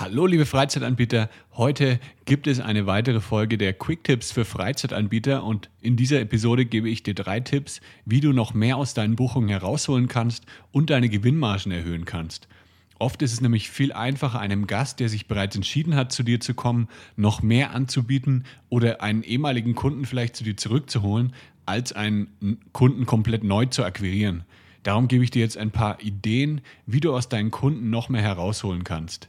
Hallo liebe Freizeitanbieter, heute gibt es eine weitere Folge der Quick Tipps für Freizeitanbieter und in dieser Episode gebe ich dir drei Tipps, wie du noch mehr aus deinen Buchungen herausholen kannst und deine Gewinnmargen erhöhen kannst. Oft ist es nämlich viel einfacher, einem Gast, der sich bereits entschieden hat, zu dir zu kommen, noch mehr anzubieten oder einen ehemaligen Kunden vielleicht zu dir zurückzuholen, als einen Kunden komplett neu zu akquirieren. Darum gebe ich dir jetzt ein paar Ideen, wie du aus deinen Kunden noch mehr herausholen kannst.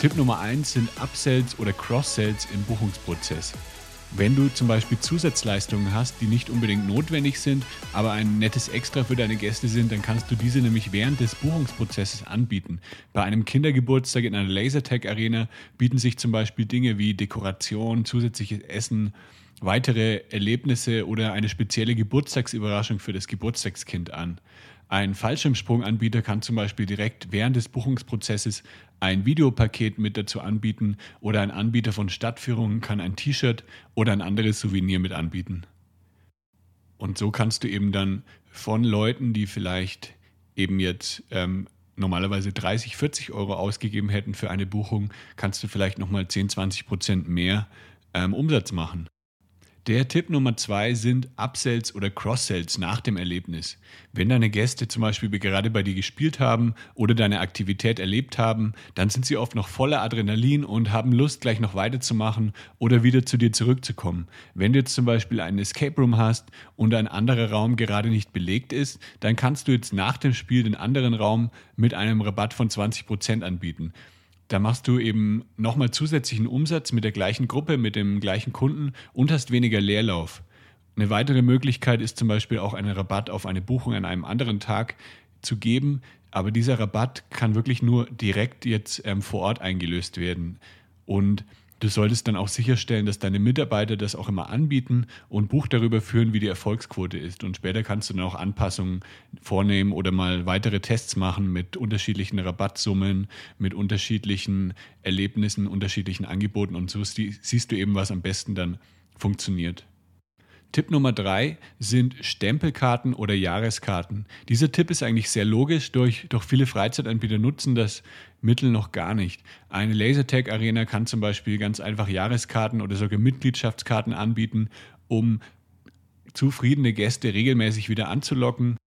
Tipp Nummer eins sind Upsells oder Cross-Sells im Buchungsprozess. Wenn du zum Beispiel Zusatzleistungen hast, die nicht unbedingt notwendig sind, aber ein nettes Extra für deine Gäste sind, dann kannst du diese nämlich während des Buchungsprozesses anbieten. Bei einem Kindergeburtstag in einer Lasertag-Arena bieten sich zum Beispiel Dinge wie Dekoration, zusätzliches Essen, weitere Erlebnisse oder eine spezielle Geburtstagsüberraschung für das Geburtstagskind an. Ein Fallschirmsprunganbieter kann zum Beispiel direkt während des Buchungsprozesses ein Videopaket mit dazu anbieten oder ein Anbieter von Stadtführungen kann ein T-Shirt oder ein anderes Souvenir mit anbieten. Und so kannst du eben dann von Leuten, die vielleicht eben jetzt ähm, normalerweise 30, 40 Euro ausgegeben hätten für eine Buchung, kannst du vielleicht nochmal 10, 20 Prozent mehr ähm, Umsatz machen. Der Tipp Nummer zwei sind Upsells oder Cross-Sells nach dem Erlebnis. Wenn deine Gäste zum Beispiel gerade bei dir gespielt haben oder deine Aktivität erlebt haben, dann sind sie oft noch voller Adrenalin und haben Lust, gleich noch weiterzumachen oder wieder zu dir zurückzukommen. Wenn du jetzt zum Beispiel einen Escape Room hast und ein anderer Raum gerade nicht belegt ist, dann kannst du jetzt nach dem Spiel den anderen Raum mit einem Rabatt von 20% anbieten. Da machst du eben nochmal zusätzlichen Umsatz mit der gleichen Gruppe, mit dem gleichen Kunden und hast weniger Leerlauf. Eine weitere Möglichkeit ist zum Beispiel auch einen Rabatt auf eine Buchung an einem anderen Tag zu geben, aber dieser Rabatt kann wirklich nur direkt jetzt ähm, vor Ort eingelöst werden. Und Du solltest dann auch sicherstellen, dass deine Mitarbeiter das auch immer anbieten und Buch darüber führen, wie die Erfolgsquote ist. Und später kannst du dann auch Anpassungen vornehmen oder mal weitere Tests machen mit unterschiedlichen Rabattsummen, mit unterschiedlichen Erlebnissen, unterschiedlichen Angeboten. Und so siehst du eben, was am besten dann funktioniert. Tipp Nummer drei sind Stempelkarten oder Jahreskarten. Dieser Tipp ist eigentlich sehr logisch, durch, doch viele Freizeitanbieter nutzen das Mittel noch gar nicht. Eine Lasertag-Arena kann zum Beispiel ganz einfach Jahreskarten oder sogar Mitgliedschaftskarten anbieten, um zufriedene Gäste regelmäßig wieder anzulocken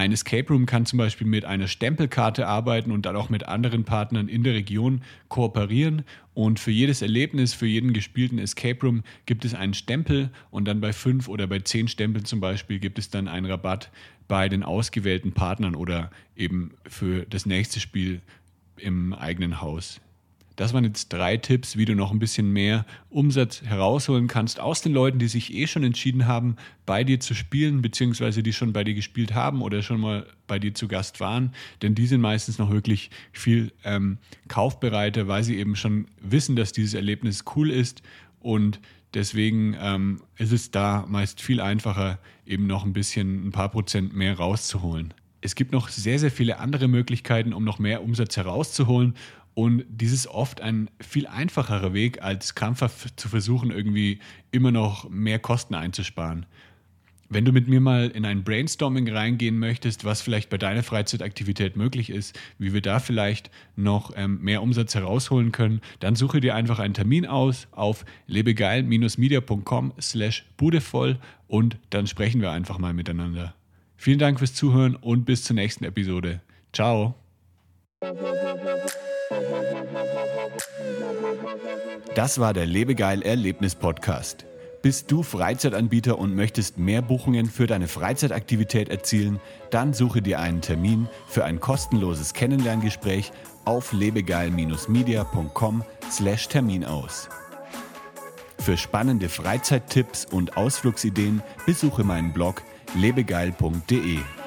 ein Escape Room kann zum Beispiel mit einer Stempelkarte arbeiten und dann auch mit anderen Partnern in der Region kooperieren. Und für jedes Erlebnis, für jeden gespielten Escape Room gibt es einen Stempel und dann bei fünf oder bei zehn Stempeln zum Beispiel gibt es dann einen Rabatt bei den ausgewählten Partnern oder eben für das nächste Spiel im eigenen Haus. Das waren jetzt drei Tipps, wie du noch ein bisschen mehr Umsatz herausholen kannst aus den Leuten, die sich eh schon entschieden haben, bei dir zu spielen, beziehungsweise die schon bei dir gespielt haben oder schon mal bei dir zu Gast waren. Denn die sind meistens noch wirklich viel ähm, kaufbereiter, weil sie eben schon wissen, dass dieses Erlebnis cool ist und Deswegen ähm, ist es da meist viel einfacher, eben noch ein bisschen, ein paar Prozent mehr rauszuholen. Es gibt noch sehr, sehr viele andere Möglichkeiten, um noch mehr Umsatz herauszuholen. Und dies ist oft ein viel einfacherer Weg, als krampfhaft zu versuchen, irgendwie immer noch mehr Kosten einzusparen. Wenn du mit mir mal in ein Brainstorming reingehen möchtest, was vielleicht bei deiner Freizeitaktivität möglich ist, wie wir da vielleicht noch ähm, mehr Umsatz herausholen können, dann suche dir einfach einen Termin aus auf lebegeil-media.com slash budevoll und dann sprechen wir einfach mal miteinander. Vielen Dank fürs Zuhören und bis zur nächsten Episode. Ciao. Das war der Lebegeil Erlebnis Podcast. Bist du Freizeitanbieter und möchtest mehr Buchungen für deine Freizeitaktivität erzielen? Dann suche dir einen Termin für ein kostenloses Kennenlerngespräch auf lebegeil-media.com/termin aus. Für spannende Freizeittipps und Ausflugsideen besuche meinen Blog lebegeil.de.